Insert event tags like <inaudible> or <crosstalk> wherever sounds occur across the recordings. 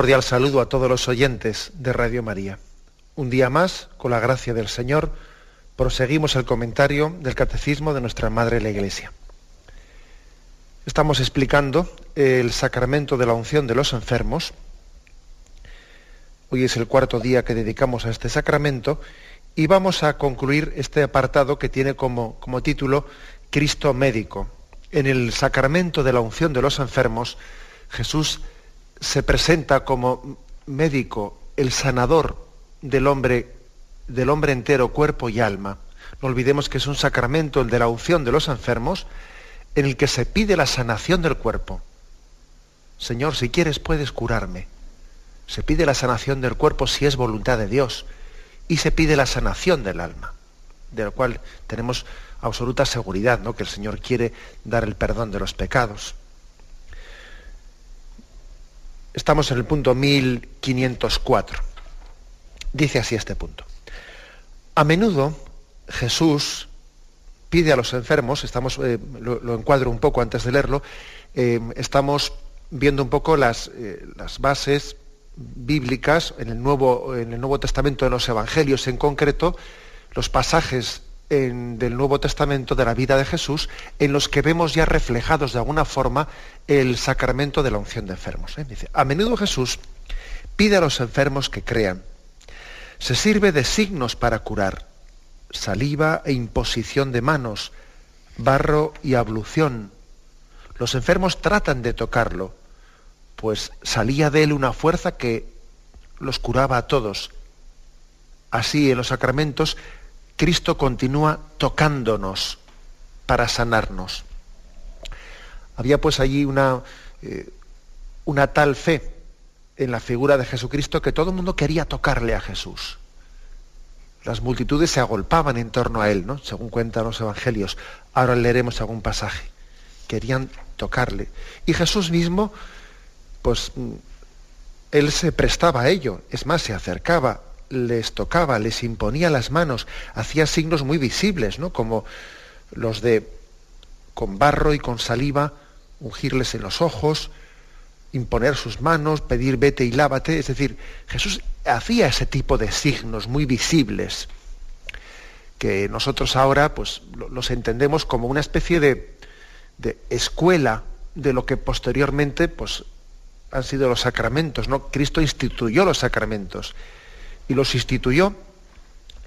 Cordial saludo a todos los oyentes de Radio María. Un día más, con la gracia del Señor, proseguimos el comentario del Catecismo de nuestra Madre la Iglesia. Estamos explicando el sacramento de la unción de los enfermos. Hoy es el cuarto día que dedicamos a este sacramento y vamos a concluir este apartado que tiene como, como título Cristo médico. En el sacramento de la unción de los enfermos, Jesús se presenta como médico, el sanador del hombre, del hombre entero, cuerpo y alma. No olvidemos que es un sacramento, el de la unción de los enfermos, en el que se pide la sanación del cuerpo. Señor, si quieres puedes curarme. Se pide la sanación del cuerpo si es voluntad de Dios. Y se pide la sanación del alma, de la cual tenemos absoluta seguridad, ¿no? que el Señor quiere dar el perdón de los pecados. Estamos en el punto 1504. Dice así este punto. A menudo Jesús pide a los enfermos, estamos, eh, lo, encuadro un poco antes de leerlo, eh, estamos viendo un poco las, eh, las, bases bíblicas en el, Nuevo, en el Nuevo Testamento de los Evangelios en concreto, los pasajes del Nuevo Testamento de la vida de Jesús en los que vemos ya reflejados de alguna forma el sacramento de la unción de enfermos. ¿eh? A menudo Jesús pide a los enfermos que crean. Se sirve de signos para curar, saliva e imposición de manos, barro y ablución. Los enfermos tratan de tocarlo, pues salía de él una fuerza que los curaba a todos. Así en los sacramentos Cristo continúa tocándonos para sanarnos. Había pues allí una, eh, una tal fe en la figura de Jesucristo que todo el mundo quería tocarle a Jesús. Las multitudes se agolpaban en torno a él, ¿no? según cuentan los evangelios. Ahora leeremos algún pasaje. Querían tocarle. Y Jesús mismo, pues, mm, él se prestaba a ello. Es más, se acercaba les tocaba, les imponía las manos, hacía signos muy visibles, ¿no? como los de con barro y con saliva ungirles en los ojos, imponer sus manos, pedir vete y lávate. Es decir, Jesús hacía ese tipo de signos muy visibles que nosotros ahora pues, los entendemos como una especie de, de escuela de lo que posteriormente pues, han sido los sacramentos. ¿no? Cristo instituyó los sacramentos y los instituyó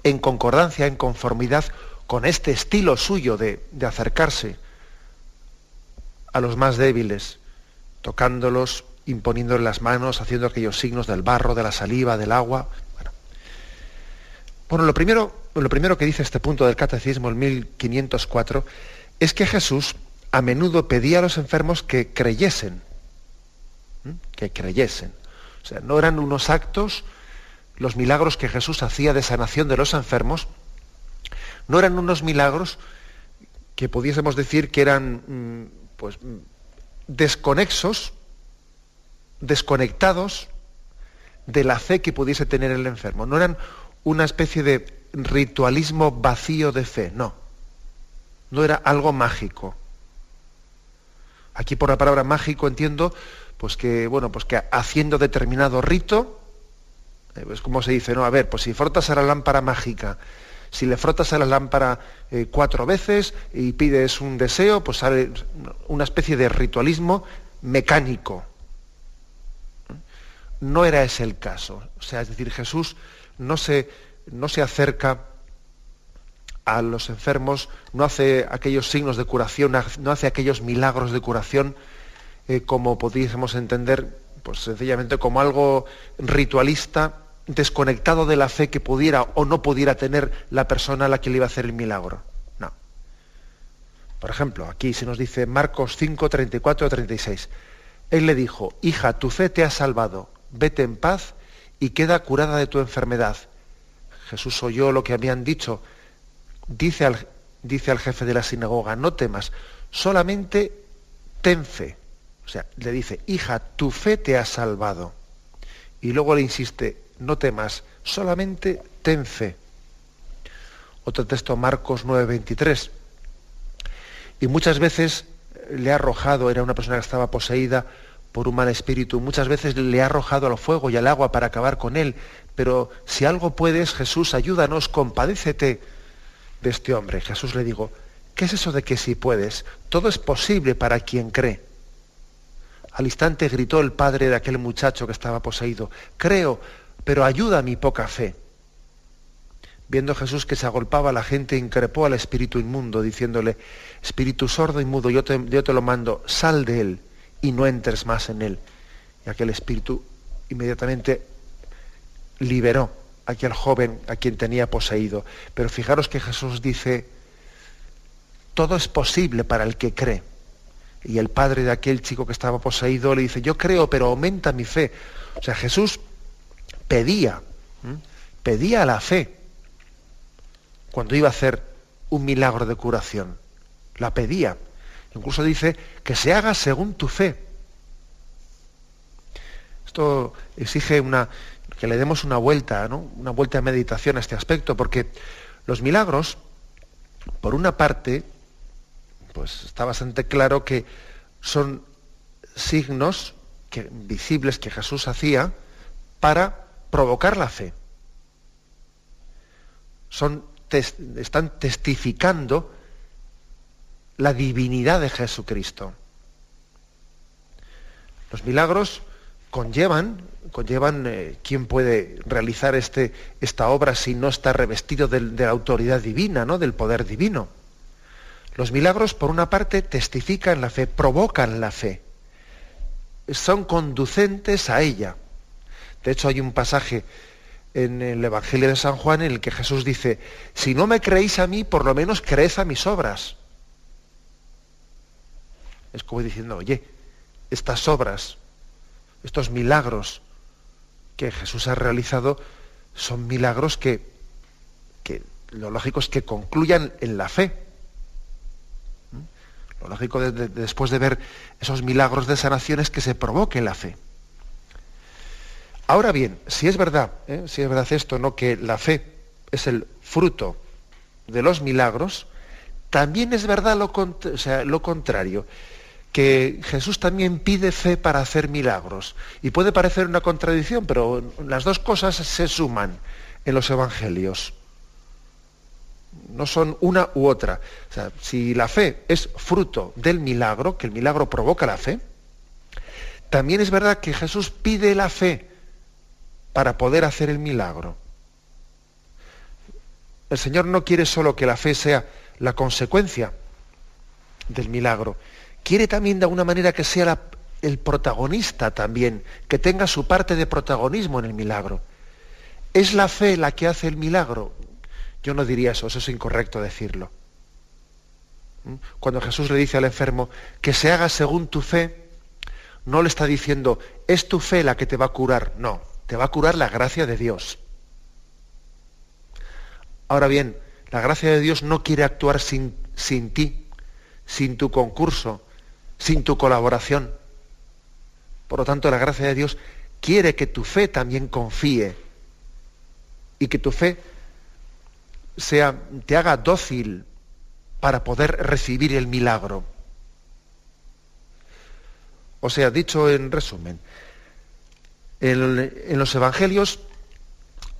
en concordancia, en conformidad con este estilo suyo de, acercarse a los más débiles, tocándolos, imponiéndoles las manos, haciendo aquellos signos del barro, de la saliva, del agua. Bueno, lo, primero, lo primero que dice este punto del Catecismo, el 1504, es que Jesús a menudo pedía a los enfermos que creyesen, que creyesen. O sea, no eran unos actos los milagros que Jesús hacía de sanación de los enfermos, no eran unos milagros que pudiésemos decir que eran mm, pues, desconexos, desconectados de la fe que pudiese tener el enfermo. No eran una especie de ritualismo vacío de fe, no. No era algo mágico. Aquí por la palabra mágico entiendo pues que, bueno, pues que haciendo determinado rito, es pues, como se dice, ¿no? A ver, pues si frotas a la lámpara mágica, si le frotas a la lámpara eh, cuatro veces y pides un deseo, pues sale una especie de ritualismo mecánico. No era ese el caso. O sea, es decir, Jesús no se, no se acerca a los enfermos, no hace aquellos signos de curación, no hace aquellos milagros de curación eh, como pudiésemos entender pues sencillamente como algo ritualista, desconectado de la fe que pudiera o no pudiera tener la persona a la que le iba a hacer el milagro. No. Por ejemplo, aquí se nos dice Marcos 5, 34 36. Él le dijo, hija, tu fe te ha salvado, vete en paz y queda curada de tu enfermedad. Jesús oyó lo que habían dicho. Dice al, dice al jefe de la sinagoga, no temas, solamente ten fe. O sea, le dice, hija, tu fe te ha salvado. Y luego le insiste, no temas, solamente ten fe. Otro texto, Marcos 9:23. Y muchas veces le ha arrojado, era una persona que estaba poseída por un mal espíritu, muchas veces le ha arrojado al fuego y al agua para acabar con él, pero si algo puedes, Jesús, ayúdanos, compadécete de este hombre. Jesús le digo, ¿qué es eso de que si puedes? Todo es posible para quien cree. Al instante gritó el padre de aquel muchacho que estaba poseído, creo, pero ayuda a mi poca fe. Viendo Jesús que se agolpaba, la gente increpó al espíritu inmundo, diciéndole, espíritu sordo y mudo, yo te, yo te lo mando, sal de él y no entres más en él. Y aquel espíritu inmediatamente liberó a aquel joven a quien tenía poseído. Pero fijaros que Jesús dice, todo es posible para el que cree. Y el padre de aquel chico que estaba poseído le dice, yo creo, pero aumenta mi fe. O sea, Jesús pedía, pedía la fe cuando iba a hacer un milagro de curación. La pedía. Incluso dice que se haga según tu fe. Esto exige una, que le demos una vuelta, ¿no? una vuelta de meditación a este aspecto, porque los milagros, por una parte, pues está bastante claro que son signos que, visibles que Jesús hacía para provocar la fe. Son, están testificando la divinidad de Jesucristo. Los milagros conllevan, conllevan eh, quién puede realizar este, esta obra si no está revestido de, de, la autoridad divina, ¿no? del poder divino. Los milagros, por una parte, testifican la fe, provocan la fe, son conducentes a ella. De hecho, hay un pasaje en el Evangelio de San Juan en el que Jesús dice, si no me creéis a mí, por lo menos creed a mis obras. Es como diciendo, oye, estas obras, estos milagros que Jesús ha realizado, son milagros que, que lo lógico es que concluyan en la fe. Lo lógico después de ver esos milagros de sanación es que se provoque la fe. Ahora bien, si es verdad, ¿eh? si es verdad esto, ¿no? que la fe es el fruto de los milagros, también es verdad lo, contrario, que Jesús también pide fe para hacer milagros. Y puede parecer una contradicción, pero las dos cosas se suman en los evangelios. No son una u otra. Si la fe es fruto del milagro, que el milagro provoca la fe, también es verdad que Jesús pide la fe para poder hacer el milagro. El Señor no quiere solo que la fe sea la consecuencia del milagro, quiere también de alguna manera que sea el protagonista también, que tenga su parte de protagonismo en el milagro. ¿Es la fe la que hace el milagro? Yo no diría eso, eso es incorrecto decirlo. ¿Mm? Cuando Jesús le dice al enfermo que se haga según tu fe, no le está diciendo, es tu fe la que te va a curar, no, te va a curar la gracia de Dios. Ahora bien, la gracia de Dios no quiere actuar sin, sin ti, sin tu concurso, sin tu colaboración. Por lo tanto, la gracia de Dios quiere que tu fe también confíe y que tu fe sea, te haga dócil para poder recibir el milagro. O sea, dicho en resumen, en, los evangelios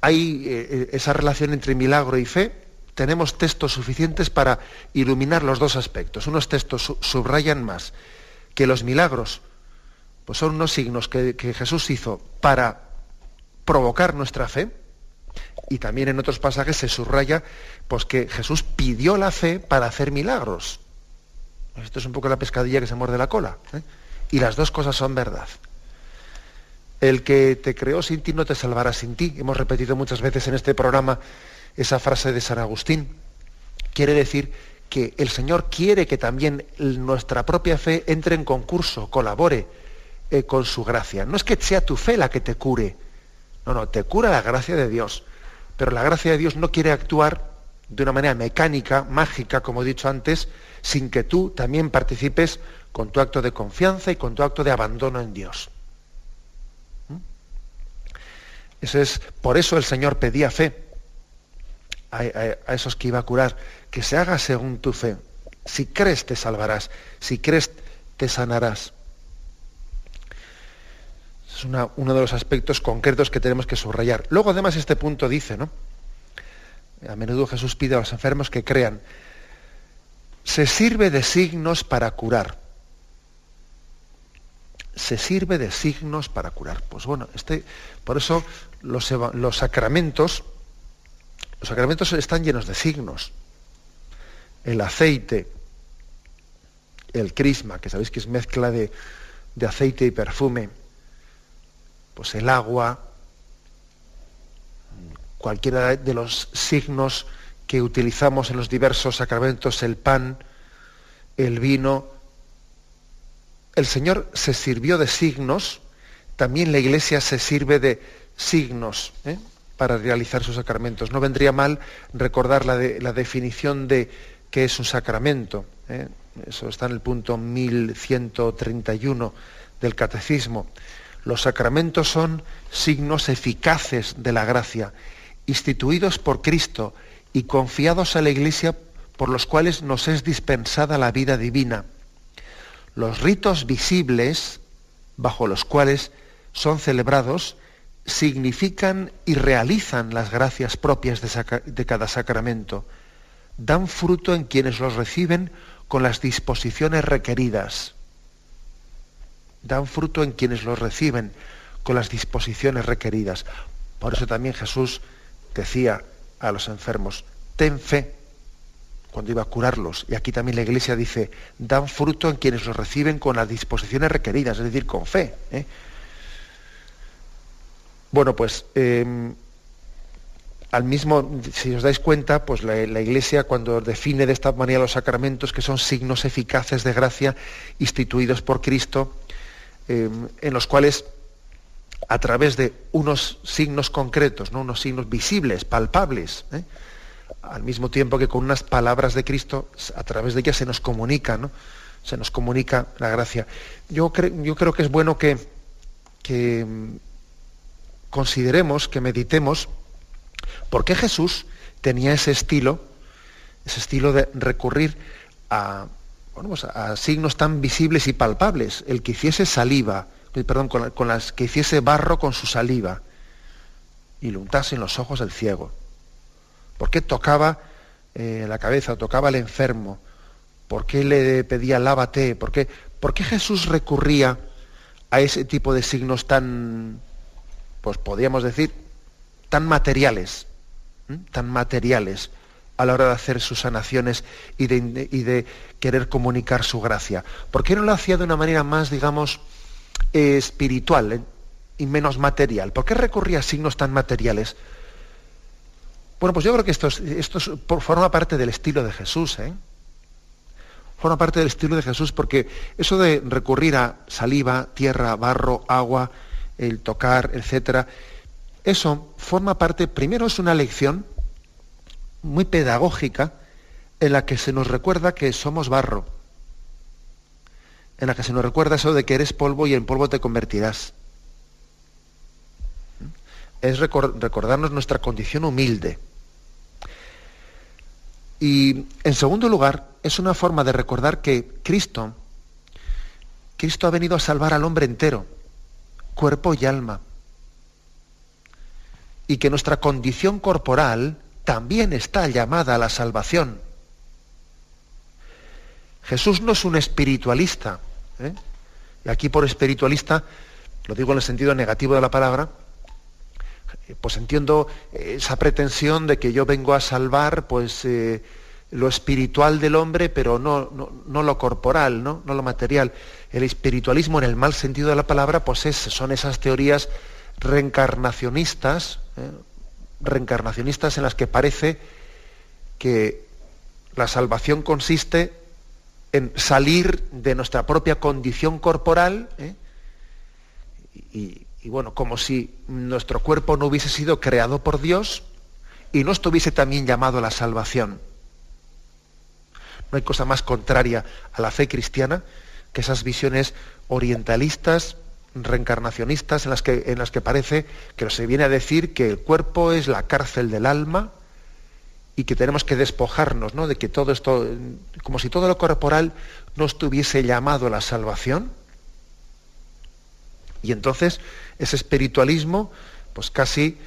hay eh, esa relación entre milagro y fe. Tenemos textos suficientes para iluminar los dos aspectos. Unos textos subrayan más que los milagros pues son unos signos que, Jesús hizo para provocar nuestra fe. Y también en otros pasajes se subraya pues, que Jesús pidió la fe para hacer milagros. Esto es un poco la pescadilla que se muerde la cola. ¿eh? Y las dos cosas son verdad. El que te creó sin ti no te salvará sin ti. Hemos repetido muchas veces en este programa esa frase de San Agustín. Quiere decir que el Señor quiere que también nuestra propia fe entre en concurso, colabore eh, con su gracia. No es que sea tu fe la que te cure, no, no, te cura la gracia de Dios. Pero la gracia de Dios no quiere actuar de una manera mecánica, mágica, como he dicho antes, sin que tú también participes con tu acto de confianza y con tu acto de abandono en Dios. ¿Mm? Es, por eso el Señor pedía fe a, a, esos que iba a curar, que se haga según tu fe. Si crees te salvarás, si crees te sanarás. Es una, uno de los aspectos concretos que tenemos que subrayar. Luego además este punto dice, ¿no? A menudo Jesús pide a los enfermos que crean. Se sirve de signos para curar. Se sirve de signos para curar. Pues bueno, este, por eso los, sacramentos, los sacramentos están llenos de signos. El aceite, el crisma, que sabéis que es mezcla de, de aceite y perfume, pues el agua, cualquiera de los signos que utilizamos en los diversos sacramentos, el pan, el vino. El Señor se sirvió de signos, también la Iglesia se sirve de signos ¿eh? para realizar sus sacramentos. No vendría mal recordar la, de, la definición de qué es un sacramento. ¿eh? Eso está en el punto 1131 del Catecismo. Los sacramentos son signos eficaces de la gracia instituidos por Cristo y confiados a la Iglesia por los cuales nos es dispensada la vida divina. Los ritos visibles bajo los cuales son celebrados significan y realizan las gracias propias de, cada sacramento. Dan fruto en quienes los reciben con las disposiciones requeridas. Dan fruto en quienes los reciben con las disposiciones requeridas. Por eso también Jesús decía a los enfermos, ten fe cuando iba a curarlos. Y aquí también la iglesia dice, dan fruto en quienes los reciben con las disposiciones requeridas, es decir, con fe. ¿eh? Bueno, pues em, al mismo, si os dais cuenta, pues la, iglesia cuando define de esta manera los sacramentos, que son signos eficaces de gracia instituidos por Cristo, eh, en los cuales a través de unos signos concretos, ¿no? unos signos visibles, palpables, ¿eh? Al mismo tiempo que con unas palabras de Cristo, a través de ellas se nos comunica, ¿no? se nos comunica la gracia. Yo, yo creo que es bueno que, que mm, consideremos, que meditemos, por qué Jesús tenía ese estilo, ese estilo de recurrir a, bueno, pues a signos tan visibles y palpables, el que hiciese saliva, perdón, con, las que hiciese barro con su saliva y lo untase en los ojos del ciego. ¿Por qué tocaba eh, la cabeza, tocaba al enfermo? ¿Por qué le pedía lávate? ¿Por qué, ¿Por qué Jesús recurría a ese tipo de signos tan, pues podríamos decir, tan materiales, tan materiales a la hora de hacer sus sanaciones y de, querer comunicar su gracia? ¿Por qué no lo hacía de una manera más, digamos, espiritual ¿eh? y menos material. ¿Por qué recurría a signos tan materiales? Bueno, pues yo creo que esto, esto forma parte del estilo de Jesús. ¿eh? Forma parte del estilo de Jesús porque eso de recurrir a saliva, tierra, barro, agua, el tocar, etcétera, eso forma parte, primero es una lección muy pedagógica en la que se nos recuerda que somos barro en la que se nos recuerda eso de que eres polvo y en polvo te convertirás. Es recordarnos nuestra condición humilde. Y en segundo lugar, es una forma de recordar que Cristo, Cristo ha venido a salvar al hombre entero, cuerpo y alma. Y que nuestra condición corporal también está llamada a la salvación. Jesús no es un espiritualista. ¿eh? Y aquí por espiritualista, lo digo en el sentido negativo de la palabra, pues entiendo esa pretensión de que yo vengo a salvar pues, eh, lo espiritual del hombre, pero no, no, lo corporal, ¿no? no lo material. El espiritualismo, en el mal sentido de la palabra, pues son esas teorías reencarnacionistas, ¿eh? reencarnacionistas en las que parece que la salvación consiste en salir de nuestra propia condición corporal ¿eh? y, y, bueno, como si nuestro cuerpo no hubiese sido creado por Dios y no estuviese también llamado a la salvación. No hay cosa más contraria a la fe cristiana que esas visiones orientalistas, reencarnacionistas, en las que, en las que parece que se viene a decir que el cuerpo es la cárcel del alma y que tenemos que despojarnos ¿no? de que todo esto, como si todo lo corporal no estuviese llamado a la salvación. Y entonces ese espiritualismo, pues casi,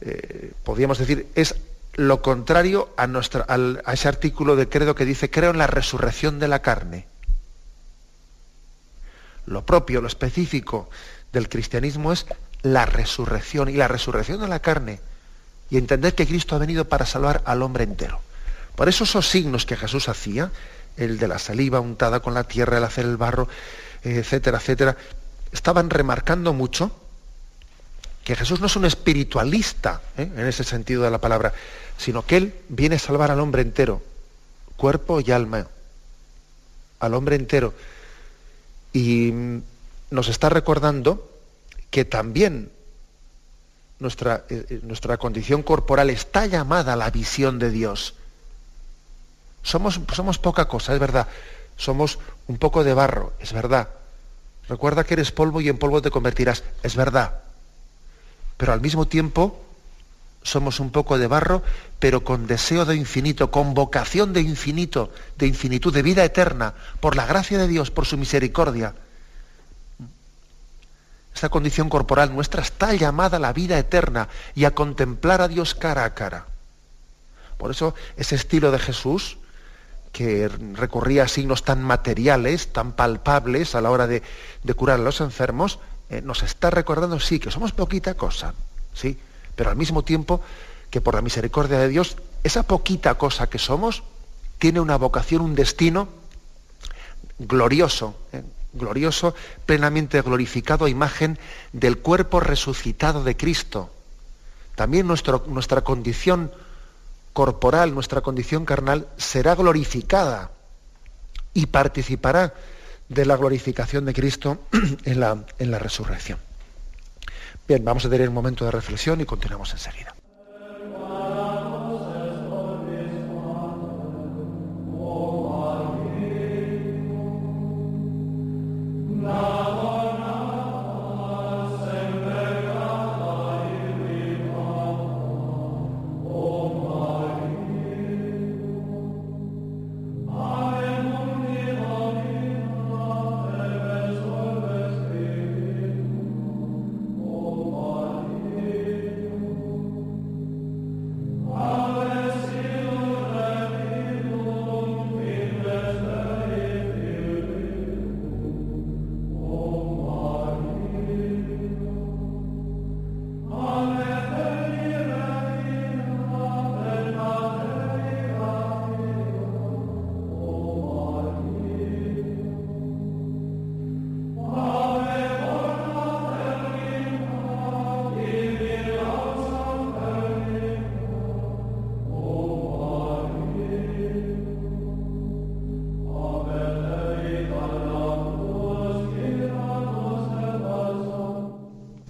eh, podríamos decir, es lo contrario a, a ese artículo de credo que dice, creo en la resurrección de la carne lo propio, lo específico del cristianismo es la resurrección y la resurrección de la carne y entender que Cristo ha venido para salvar al hombre entero. Por eso esos signos que Jesús hacía, el de la saliva untada con la tierra, el hacer el barro, etcétera, etcétera, estaban remarcando mucho que Jesús no es un espiritualista, ¿eh? en ese sentido de la palabra, sino que Él viene a salvar al hombre entero, cuerpo y alma, al hombre entero. Y nos está recordando que también nuestra, eh, nuestra, condición corporal está llamada a la visión de Dios. Somos, somos poca cosa, es verdad. Somos un poco de barro, es verdad. Recuerda que eres polvo y en polvo te convertirás, es verdad. Pero al mismo tiempo somos un poco de barro, pero con deseo de infinito, con vocación de infinito, de infinitud, de vida eterna, por la gracia de Dios, por su misericordia. Esta condición corporal nuestra está llamada a la vida eterna y a contemplar a Dios cara a cara. Por eso ese estilo de Jesús, que recurría a signos tan materiales, tan palpables a la hora de, curar a los enfermos, eh, nos está recordando, sí, que somos poquita cosa, sí, pero al mismo tiempo que por la misericordia de Dios, esa poquita cosa que somos tiene una vocación, un destino glorioso, ¿eh? glorioso, plenamente glorificado a imagen del cuerpo resucitado de Cristo. También nuestra condición corporal, nuestra condición carnal, será glorificada y participará de la glorificación de Cristo <clears throat> en la, en la resurrección. Bien, vamos a tener un momento de reflexión y continuamos enseguida.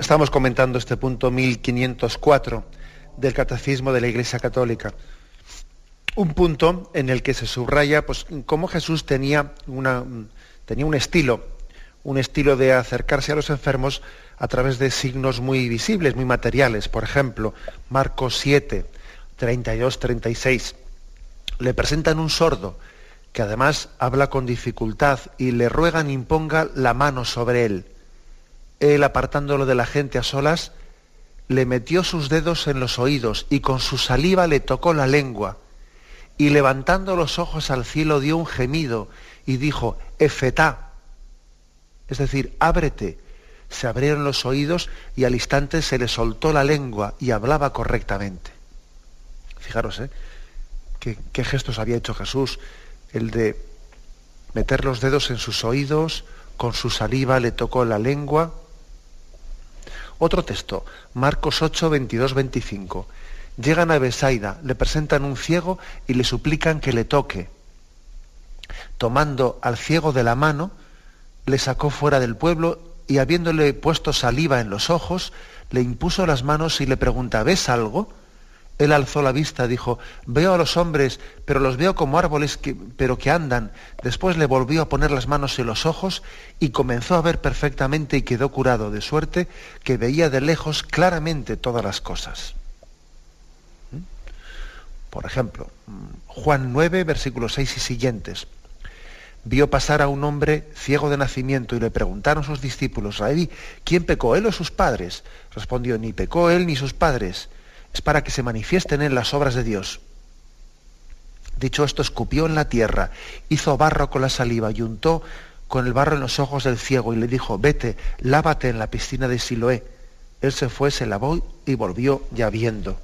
Estamos comentando este punto 1504 del Catecismo de la Iglesia Católica. Un punto en el que se subraya pues, cómo Jesús tenía, tenía un estilo, un estilo de acercarse a los enfermos a través de signos muy visibles, muy materiales. Por ejemplo, Marcos 7, 32, 36. Le presentan un sordo que además habla con dificultad y le ruegan imponga la mano sobre él él apartándolo de la gente a solas, le metió sus dedos en los oídos y con su saliva le tocó la lengua. Y levantando los ojos al cielo dio un gemido y dijo, Efetá, es decir, ábrete. Se abrieron los oídos y al instante se le soltó la lengua y hablaba correctamente. Fijaros, ¿eh? qué gestos había hecho Jesús, el de meter los dedos en sus oídos, con su saliva le tocó la lengua. Otro texto, Marcos 8, 22, 25. Llegan a Besaida, le presentan un ciego y le suplican que le toque. Tomando al ciego de la mano, le sacó fuera del pueblo y habiéndole puesto saliva en los ojos, le impuso las manos y le pregunta, ¿ves algo? Él alzó la vista, dijo, veo a los hombres, pero los veo como árboles, que, pero que andan. Después le volvió a poner las manos en los ojos y comenzó a ver perfectamente y quedó curado, de suerte que veía de lejos claramente todas las cosas. ¿Mm? Por ejemplo, Juan 9, versículos 6 y siguientes. Vio pasar a un hombre ciego de nacimiento y le preguntaron sus discípulos, Rabí, ¿quién pecó, él o sus padres? Respondió, ni pecó él ni sus padres es para que se manifiesten en las obras de Dios. Dicho esto, escupió en la tierra, hizo barro con la saliva y untó con el barro en los ojos del ciego y le dijo, vete, lávate en la piscina de Siloé. Él se fue, se lavó y volvió ya viendo.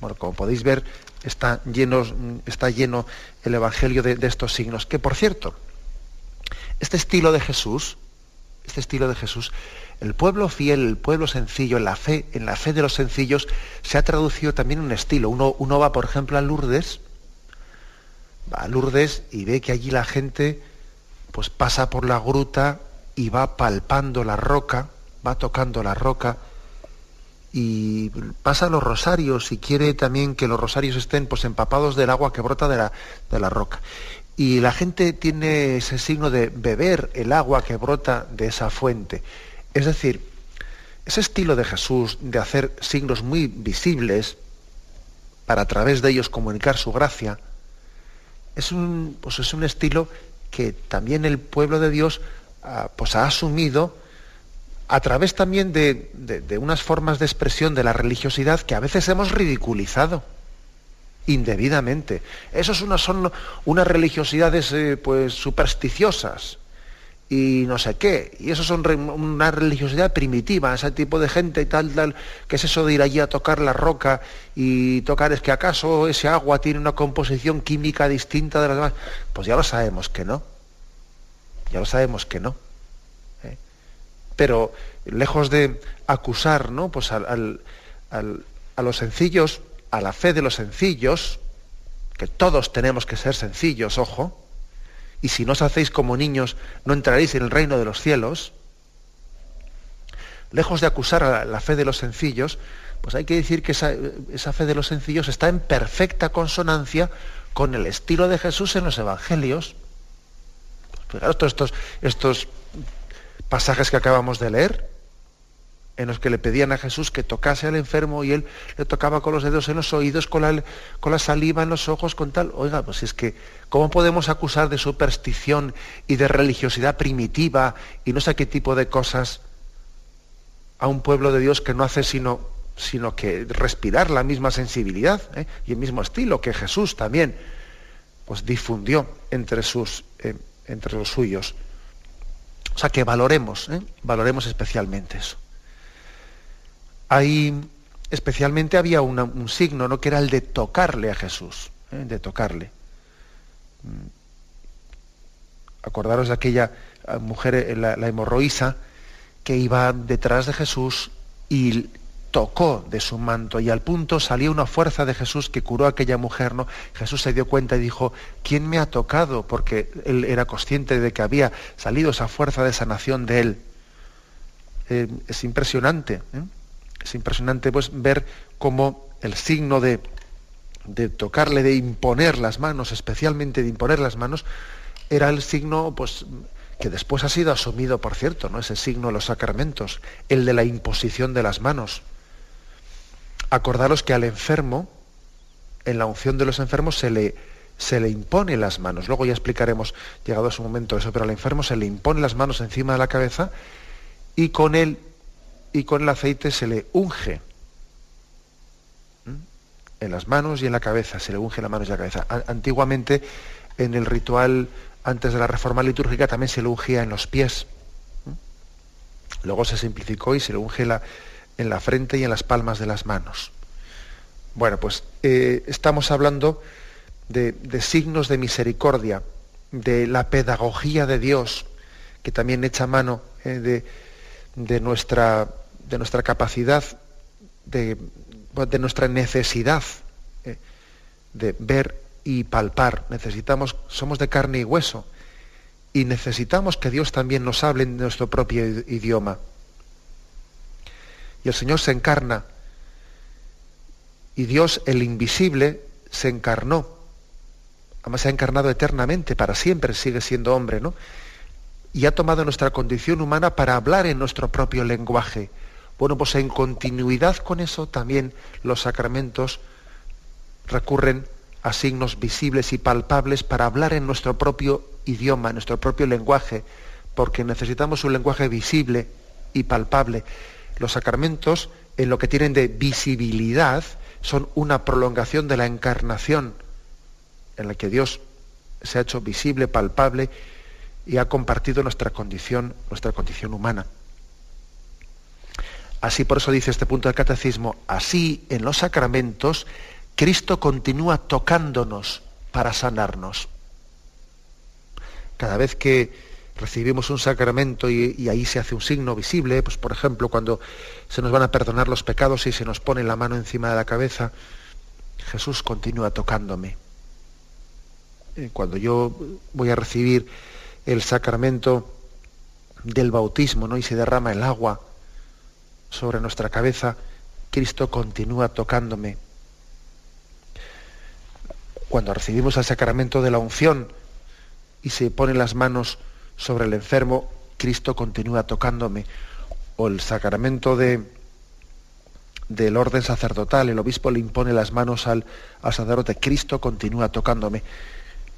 Bueno, como podéis ver, está lleno, está lleno el Evangelio de, de estos signos. Que por cierto, este estilo de Jesús, este estilo de Jesús el pueblo fiel, el pueblo sencillo, en la fe, en la fe de los sencillos, se ha traducido también un estilo. Uno, uno va, por ejemplo, a Lourdes, va a Lourdes y ve que allí la gente pues pasa por la gruta y va palpando la roca, va tocando la roca y pasa los rosarios y quiere también que los rosarios estén pues empapados del agua que brota de la, de la roca. Y la gente tiene ese signo de beber el agua que brota de esa fuente. Es decir, ese estilo de Jesús de hacer signos muy visibles para a través de ellos comunicar su gracia, es un, pues es un estilo que también el pueblo de Dios ah, pues ha asumido a través también de, unas formas de expresión de la religiosidad que a veces hemos ridiculizado indebidamente. Esas son unas religiosidades eh, pues supersticiosas y no sé qué. Y eso son una religiosidad primitiva, ese tipo de gente y tal, tal, que es eso de ir allí a tocar la roca y tocar, es que acaso ese agua tiene una composición química distinta de las demás. Pues ya lo sabemos que no. Ya lo sabemos que no. ¿eh? Pero lejos de acusar ¿no? pues al, a los sencillos, a la fe de los sencillos, que todos tenemos que ser sencillos, ojo, y si no os hacéis como niños, no entraréis en el reino de los cielos, lejos de acusar a la fe de los sencillos, pues hay que decir que esa, fe de los sencillos está en perfecta consonancia con el estilo de Jesús en los evangelios. Fijaros todos estos, estos pasajes que acabamos de leer, en los que le pedían a Jesús que tocase al enfermo y él le tocaba con los dedos en los oídos, con la, con la saliva en los ojos, con tal. Oiga, pues es que, ¿cómo podemos acusar de superstición y de religiosidad primitiva y no sé qué tipo de cosas a un pueblo de Dios que no hace sino, sino que respirar la misma sensibilidad eh, y el mismo estilo que Jesús también pues difundió entre, sus, eh, entre los suyos? O sea, que valoremos, eh, valoremos especialmente eso. Ahí especialmente había un signo, ¿no? que era el de tocarle a Jesús, ¿eh? de tocarle. Mm. Acordaros de aquella eh, mujer, eh, la, la hemorroísa, que iba detrás de Jesús y tocó de su manto y al punto salió una fuerza de Jesús que curó a aquella mujer, ¿no? Jesús se dio cuenta y dijo, ¿quién me ha tocado? Porque él era consciente de que había salido esa fuerza de sanación de él. es impresionante. ¿eh? Es impresionante pues, ver cómo el signo de, de tocarle, de imponer las manos, especialmente de imponer las manos, era el signo pues, que después ha sido asumido, por cierto, ¿no? ese signo de los sacramentos, el de la imposición de las manos. Acordaros que al enfermo, en la unción de los enfermos, se le, se le impone las manos. Luego ya explicaremos, llegado a su momento eso, pero al enfermo se le impone las manos encima de la cabeza y con él y con el aceite se le unge en las manos y en la cabeza, se le unge las manos y la cabeza. Antiguamente, en el ritual antes de la reforma litúrgica, también se le ungía en los pies. Luego se simplificó y se le unge en la frente y en las palmas de las manos. Bueno, pues eh, estamos hablando de, signos de misericordia, de la pedagogía de Dios, que también echa mano eh, de, nuestra, de nuestra capacidad, de, de nuestra necesidad eh, de ver y palpar. Necesitamos, somos de carne y hueso, y necesitamos que Dios también nos hable en nuestro propio idioma. Y el Señor se encarna, y Dios, el invisible, se encarnó además se ha encarnado eternamente, para siempre sigue siendo hombre, ¿no? Y ha tomado nuestra condición humana para hablar en nuestro propio lenguaje. Bueno, pues en continuidad con eso también los sacramentos recurren a signos visibles y palpables para hablar en nuestro propio idioma, en nuestro propio lenguaje, porque necesitamos un lenguaje visible y palpable. Los sacramentos, en lo que tienen de visibilidad, son una prolongación de la encarnación en la que Dios se ha hecho visible, palpable y ha compartido nuestra condición, nuestra condición humana. Así por eso dice este punto del catecismo, así en los sacramentos Cristo continúa tocándonos para sanarnos. Cada vez que recibimos un sacramento y, y, ahí se hace un signo visible, pues por ejemplo cuando se nos van a perdonar los pecados y se nos pone la mano encima de la cabeza, Jesús continúa tocándome. Eh, cuando yo voy a recibir el sacramento del bautismo ¿no? y se derrama el agua sobre nuestra cabeza, Cristo continúa tocándome. Cuando recibimos el sacramento de la unción y se ponen las manos sobre el enfermo, Cristo continúa tocándome. O el sacramento de, del orden sacerdotal, el obispo le impone las manos al, al sacerdote, Cristo continúa tocándome.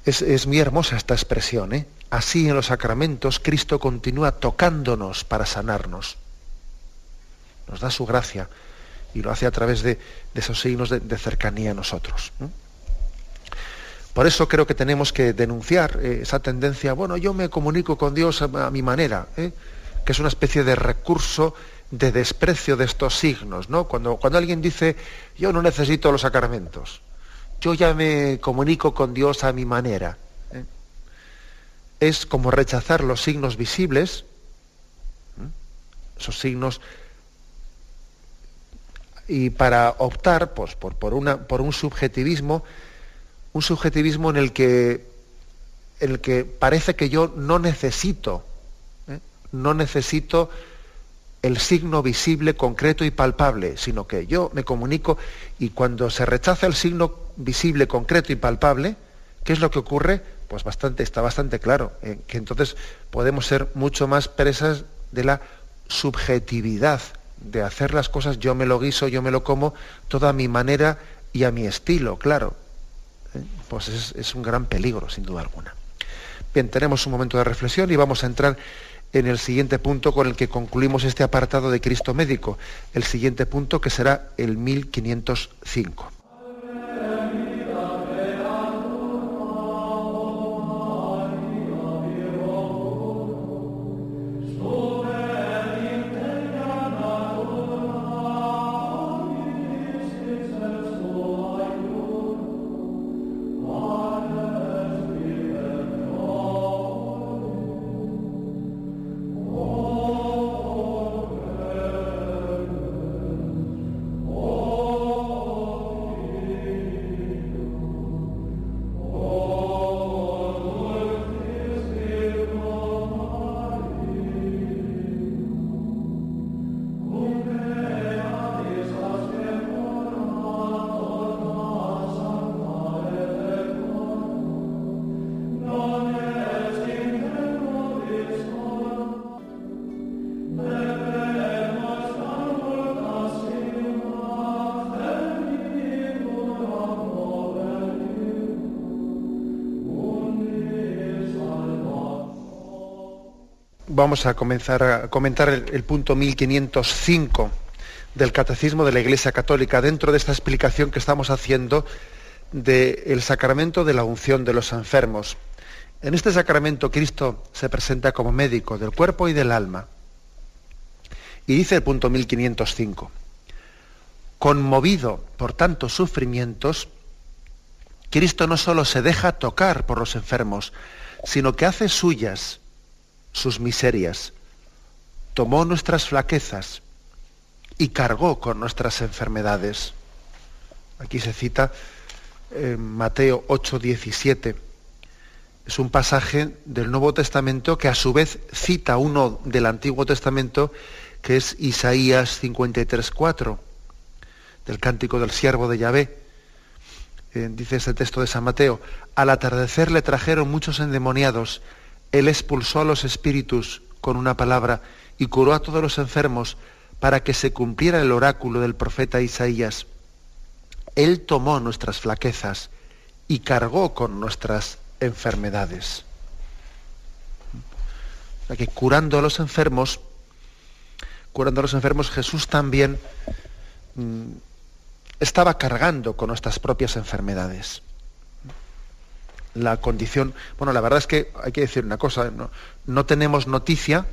Es, muy hermosa esta expresión. ¿eh? Así en los sacramentos Cristo continúa tocándonos para sanarnos. Nos da su gracia y lo hace a través de, esos signos de, cercanía a nosotros. Por eso creo que tenemos que denunciar eh, esa tendencia, bueno, yo me comunico con Dios a, mi manera, ¿eh? que es una especie de recurso de desprecio de estos signos, ¿no? Cuando, cuando alguien dice, yo no necesito los sacramentos, yo ya me comunico con Dios a mi manera. ¿eh? Es como rechazar los signos visibles, ¿eh? esos signos, y para optar pues, por, por, una, por un subjetivismo, un subjetivismo en el que, el que parece que yo no necesito, ¿eh? no necesito el signo visible, concreto y palpable, sino que yo me comunico y cuando se rechaza el signo visible, concreto y palpable, ¿qué es lo que ocurre? Pues bastante, está bastante claro, eh, que entonces podemos ser mucho más presas de la subjetividad, de hacer las cosas, yo me lo guiso, yo me lo como, toda a mi manera y a mi estilo, claro. Eh, pues es, es un gran peligro, sin duda alguna. Bien, tenemos un momento de reflexión y vamos a entrar en el siguiente punto con el que concluimos este apartado de Cristo médico, el siguiente punto que será el 1505. Vamos a comenzar a comentar el, punto 1505 del Catecismo de la Iglesia Católica dentro de esta explicación que estamos haciendo del sacramento de la unción de los enfermos. En este sacramento Cristo se presenta como médico del cuerpo y del alma. Y dice el punto 1505, conmovido por tantos sufrimientos, Cristo no solo se deja tocar por los enfermos, sino que hace suyas sus miserias, tomó nuestras flaquezas y cargó con nuestras enfermedades. Aquí se cita en Mateo 8, 17. Es un pasaje del Nuevo Testamento que a su vez cita uno del Antiguo Testamento, que es Isaías 53, 4, del cántico del siervo de Yahvé. Eh, dice este texto de San Mateo, al atardecer le trajeron muchos endemoniados, él expulsó a los espíritus con una palabra y curó a todos los enfermos para que se cumpliera el oráculo del profeta Isaías. Él tomó nuestras flaquezas y cargó con nuestras enfermedades. O que curando a los enfermos, curando a los enfermos, Jesús también mm, estaba cargando con nuestras propias enfermedades. La condición, bueno, la verdad es que hay que decir una cosa, no, tenemos noticia,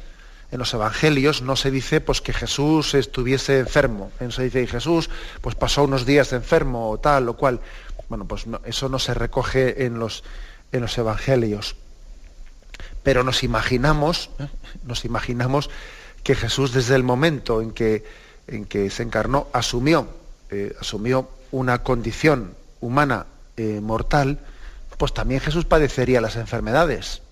en los evangelios no se dice pues que Jesús estuviese enfermo, no se dice Jesús pues pasó unos días enfermo o tal o cual. Bueno, pues eso no se recoge en los, en los evangelios. Pero nos imaginamos, ¿eh? nos imaginamos que Jesús desde el momento en que, en que se encarnó asumió eh, asumió una condición humana eh, mortal, pues también Jesús padecería las enfermedades.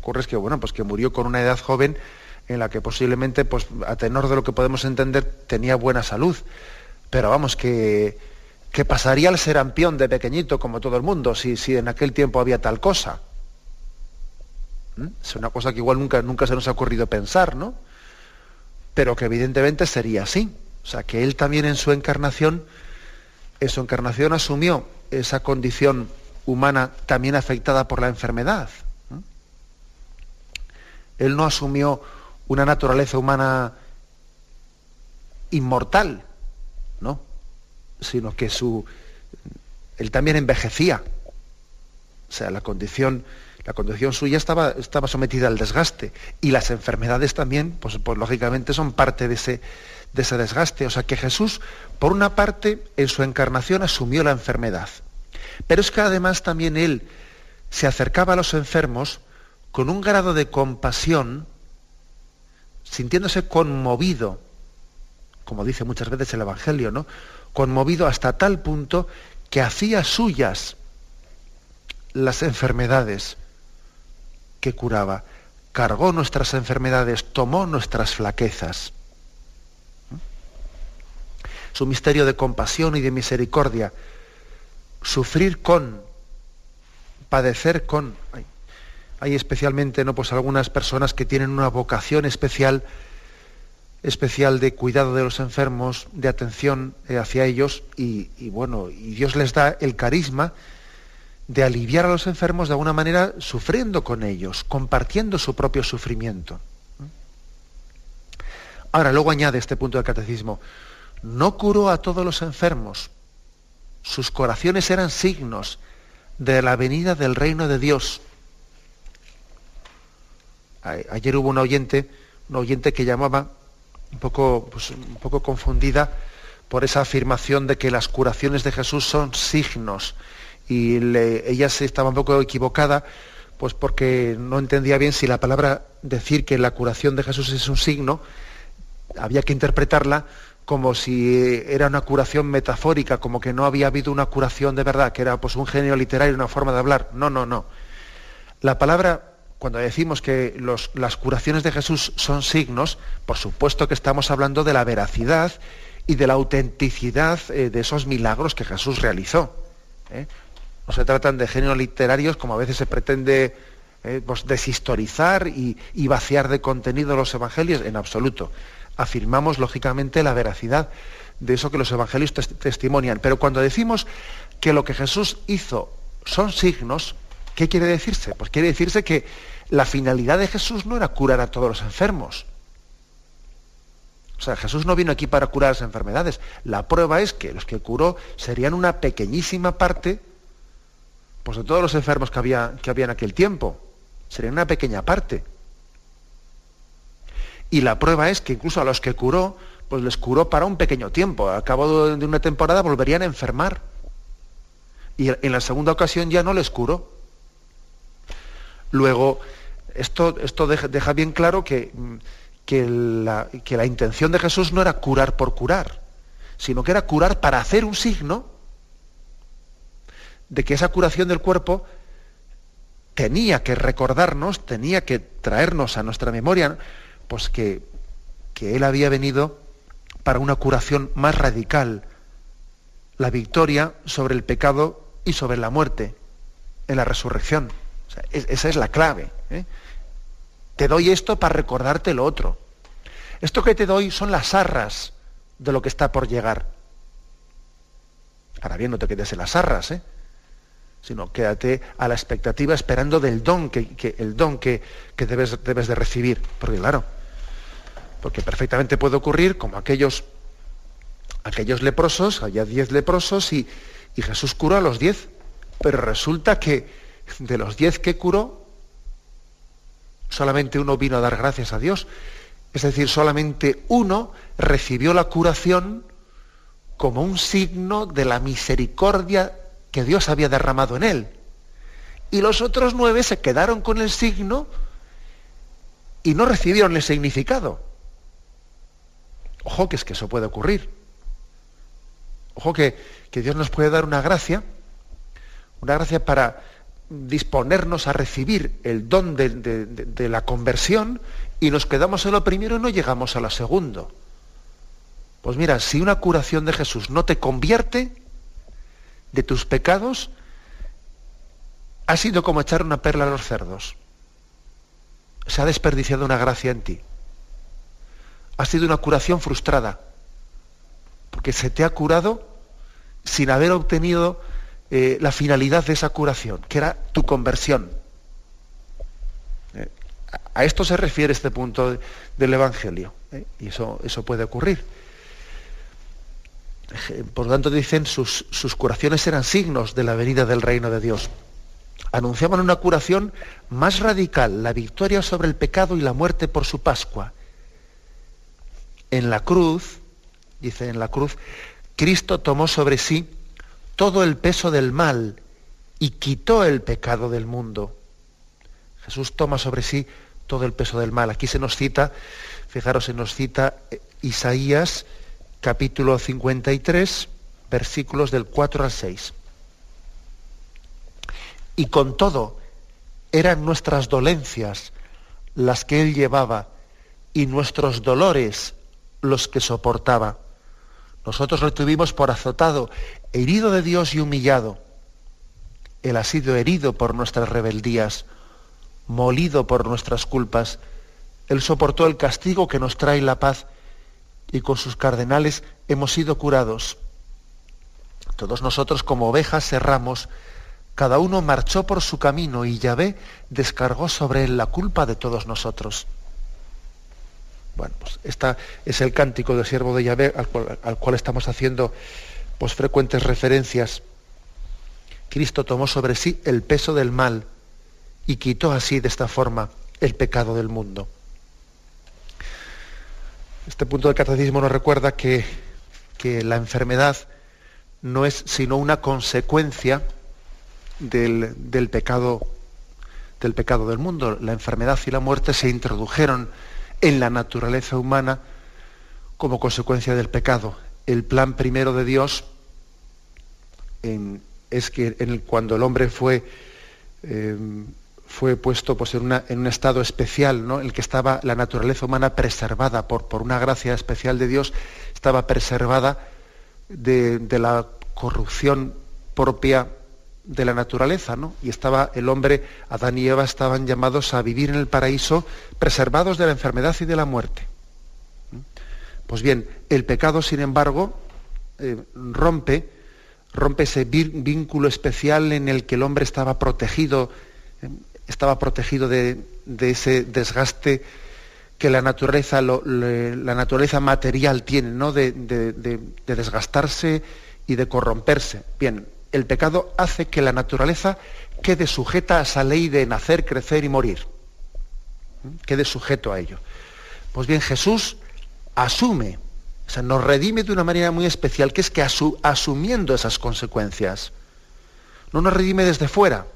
ocurre es que, bueno, pues que murió con una edad joven en la que posiblemente, pues a tenor de lo que podemos entender, tenía buena salud. Pero vamos, que, que pasaría al serampión de pequeñito como todo el mundo, si, si en aquel tiempo había tal cosa. ¿Mm? Es una cosa que igual nunca, nunca se nos ha ocurrido pensar, ¿no? Pero que evidentemente sería así. O sea, que él también en su encarnación, en su encarnación asumió esa condición humana también afectada por la enfermedad. Él no asumió una naturaleza humana inmortal, ¿no? Sino que su él también envejecía. O sea, la condición, la condición suya estaba, estaba sometida al desgaste. Y las enfermedades también, pues, pues lógicamente son parte de ese, de ese desgaste. O sea que Jesús, por una parte, en su encarnación asumió la enfermedad. Pero es que además también Él se acercaba a los enfermos con un grado de compasión, sintiéndose conmovido, como dice muchas veces el Evangelio, ¿no? Conmovido hasta tal punto que hacía suyas las enfermedades que curaba, cargó nuestras enfermedades, tomó nuestras flaquezas su misterio de compasión y de misericordia. Sufrir con, padecer con. Hay, especialmente ¿no? pues algunas personas que tienen una vocación especial, especial de cuidado de los enfermos, de atención eh, hacia ellos, y, y bueno, y Dios les da el carisma de aliviar a los enfermos de alguna manera sufriendo con ellos, compartiendo su propio sufrimiento. Ahora, luego añade este punto del catecismo, no curó a todos los enfermos. Sus corazones eran signos de la venida del reino de Dios. Ayer hubo un oyente, un oyente que llamaba un poco, pues, un poco confundida por esa afirmación de que las curaciones de Jesús son signos. Y ella se estaba un poco equivocada, pues porque no entendía bien si la palabra decir que la curación de Jesús es un signo, había que interpretarla como si era una curación metafórica, como que no había habido una curación de verdad, que era pues un genio literario, una forma de hablar. No, no, no. La palabra, cuando decimos que las curaciones de Jesús son signos, por supuesto que estamos hablando de la veracidad y de la autenticidad eh, de esos milagros que Jesús realizó. ¿eh? No se tratan de genios literarios como a veces se pretende eh, pues, deshistorizar y vaciar de contenido los evangelios, en absoluto afirmamos lógicamente la veracidad de eso que los evangelios testimonian. Pero cuando decimos que lo que Jesús hizo son signos, ¿qué quiere decirse? Pues quiere decirse que la finalidad de Jesús no era curar a todos los enfermos. O sea, Jesús no vino aquí para curar las enfermedades. La prueba es que los que curó serían una pequeñísima parte pues, de todos los enfermos que había, que había en aquel tiempo. Serían una pequeña parte. Y la prueba es que incluso a los que curó, pues les curó para un pequeño tiempo. A cabo de una temporada volverían a enfermar. Y en la segunda ocasión ya no les curó. Luego, esto, esto deja, bien claro que, que, la, que la intención de Jesús no era curar por curar, sino que era curar para hacer un signo de que esa curación del cuerpo tenía que recordarnos, tenía que traernos a nuestra memoria, pues que, que Él había venido para una curación más radical, la victoria sobre el pecado y sobre la muerte en la resurrección. esa es la clave. ¿eh? Te doy esto para recordarte lo otro. Esto que te doy son las arras de lo que está por llegar. Ahora bien, no te quedes en las arras, ¿eh? Sino quédate a la expectativa esperando del don que, el don que, debes, debes, de recibir. Porque claro, porque perfectamente puede ocurrir como aquellos, aquellos leprosos, había diez leprosos y, y Jesús curó a los diez, pero resulta que de los diez que curó, solamente uno vino a dar gracias a Dios. Es decir, solamente uno recibió la curación como un signo de la misericordia que Dios había derramado en él. Y los otros nueve se quedaron con el signo y no recibieron el significado. Ojo que es que eso puede ocurrir. Ojo que, que Dios nos puede dar una gracia, una gracia para disponernos a recibir el don de, de, la conversión y nos quedamos en lo primero y no llegamos a lo segundo. Pues mira, si una curación de Jesús no te convierte, de tus pecados ha sido como echar una perla a los cerdos. Se ha desperdiciado una gracia en ti. Ha sido una curación frustrada, porque se te ha curado sin haber obtenido eh, la finalidad de esa curación, que era tu conversión. Eh, a esto se refiere este punto del Evangelio, eh, y eso, eso puede ocurrir. Por tanto, dicen, sus, sus curaciones eran signos de la venida del reino de Dios. Anunciaban una curación más radical, la victoria sobre el pecado y la muerte por su Pascua. En la cruz, dice en la cruz, Cristo tomó sobre sí todo el peso del mal y quitó el pecado del mundo. Jesús toma sobre sí todo el peso del mal. Aquí se nos cita, fijaros, se nos cita eh, Isaías capítulo 53, versículos del 4 al 6. Y con todo, eran nuestras dolencias las que él llevaba y nuestros dolores los que soportaba. Nosotros lo tuvimos por azotado, herido de Dios y humillado. Él ha sido herido por nuestras rebeldías, molido por nuestras culpas. Él soportó el castigo que nos trae la paz y con sus cardenales hemos sido curados. Todos nosotros como ovejas cerramos, cada uno marchó por su camino y Yahvé descargó sobre él la culpa de todos nosotros. Bueno, pues este es el cántico del siervo de Yahvé al cual, estamos haciendo pues, frecuentes referencias. Cristo tomó sobre sí el peso del mal y quitó así de esta forma el pecado del mundo. Este punto del catecismo nos recuerda que, la enfermedad no es sino una consecuencia del, pecado, del pecado del mundo. La enfermedad y la muerte se introdujeron en la naturaleza humana como consecuencia del pecado. El plan primero de Dios es que en cuando el hombre fue eh, fue puesto pues, en, un estado especial, ¿no? en el que estaba la naturaleza humana preservada por, por una gracia especial de Dios, estaba preservada de, la corrupción propia de la naturaleza, ¿no? Y estaba el hombre, Adán y Eva estaban llamados a vivir en el paraíso preservados de la enfermedad y de la muerte. Pues bien, el pecado, sin embargo, eh, rompe, rompe ese vínculo especial en el que el hombre estaba protegido estaba protegido de, ese desgaste que la naturaleza, material tiene, ¿no? De, desgastarse y de corromperse. Bien, el pecado hace que la naturaleza quede sujeta a esa ley de nacer, crecer y morir. Quede sujeto a ello. Pues bien, Jesús asume O sea, nos redime de una manera muy especial, que es que asumiendo esas consecuencias. No nos redime desde fuera.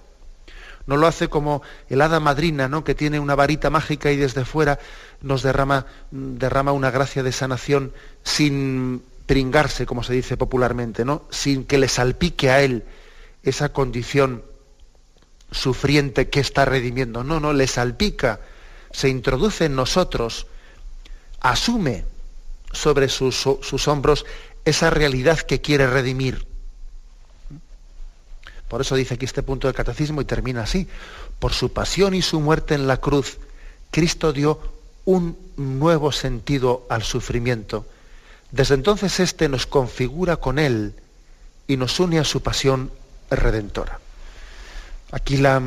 No lo hace como el hada madrina, ¿no? que tiene una varita mágica y desde fuera nos derrama, derrama una gracia de sanación sin pringarse, como se dice popularmente, ¿no? sin que le salpique a él esa condición sufriente que está redimiendo. No, no, le salpica, se introduce en nosotros, asume sobre sus, sus hombros esa realidad que quiere redimir. Por eso dice aquí este punto del catecismo y termina así. Por su pasión y su muerte en la cruz, Cristo dio un nuevo sentido al sufrimiento. Desde entonces éste nos configura con Él y nos une a su pasión redentora. Aquí la,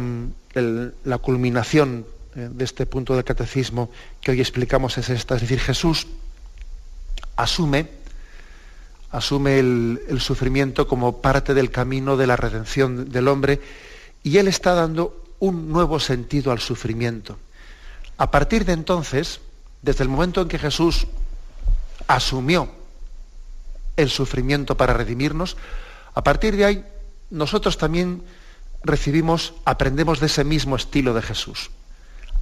la culminación eh, de este punto del catecismo que hoy explicamos es esta, es decir, Jesús asume, asume el, el, sufrimiento como parte del camino de la redención del hombre y Él está dando un nuevo sentido al sufrimiento. A partir de entonces, desde el momento en que Jesús asumió el sufrimiento para redimirnos, a partir de ahí nosotros también recibimos, aprendemos de ese mismo estilo de Jesús.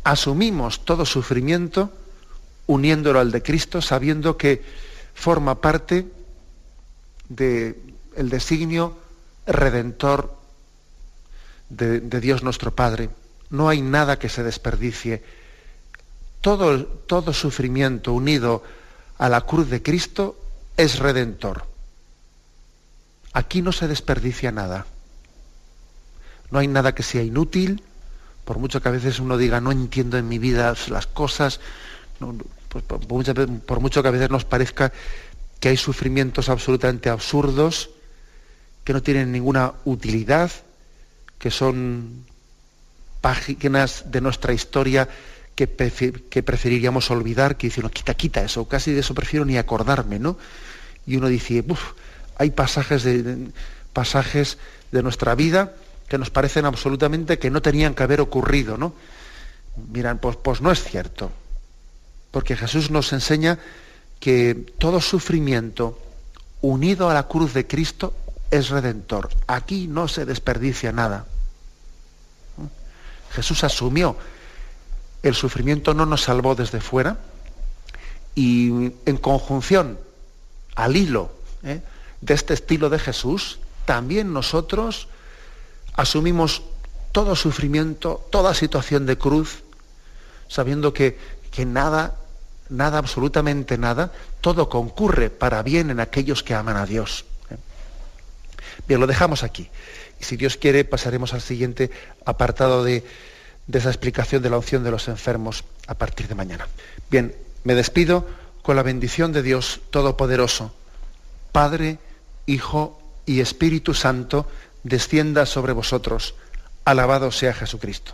Asumimos todo sufrimiento uniéndolo al de Cristo, sabiendo que forma parte del designio redentor de, Dios nuestro Padre. No hay nada que se desperdicie. Todo, todo sufrimiento unido a la cruz de Cristo es redentor. Aquí no se desperdicia nada. No hay nada que sea inútil, por mucho que a veces uno diga, no entiendo en mi vida las cosas, pues por, mucho, que a veces nos parezca que hay sufrimientos absolutamente absurdos, que no tienen ninguna utilidad, que son páginas de nuestra historia que, preferiríamos olvidar, que dicen, no, quita, quita eso, casi de eso prefiero ni acordarme, ¿no? Y uno dice, hay pasajes de, pasajes de nuestra vida que nos parecen absolutamente que no tenían que haber ocurrido, ¿no? Miran, pues, pues no es cierto. Porque Jesús nos enseña que todo sufrimiento unido a la cruz de Cristo es redentor. Aquí no se desperdicia nada. Jesús asumió el sufrimiento, no nos salvó desde fuera y en conjunción al hilo ¿eh? de este estilo de Jesús, también nosotros asumimos todo sufrimiento, toda situación de cruz, sabiendo que, que nada, nada, absolutamente nada, todo concurre para bien en aquellos que aman a Dios. ¿eh? Bien, lo dejamos aquí. Y si Dios quiere, pasaremos al siguiente apartado de, de esa explicación de la opción de los enfermos a partir de mañana. Bien, me despido con la bendición de Dios Todopoderoso, Padre, Hijo y Espíritu Santo, descienda sobre vosotros. Alabado sea Jesucristo.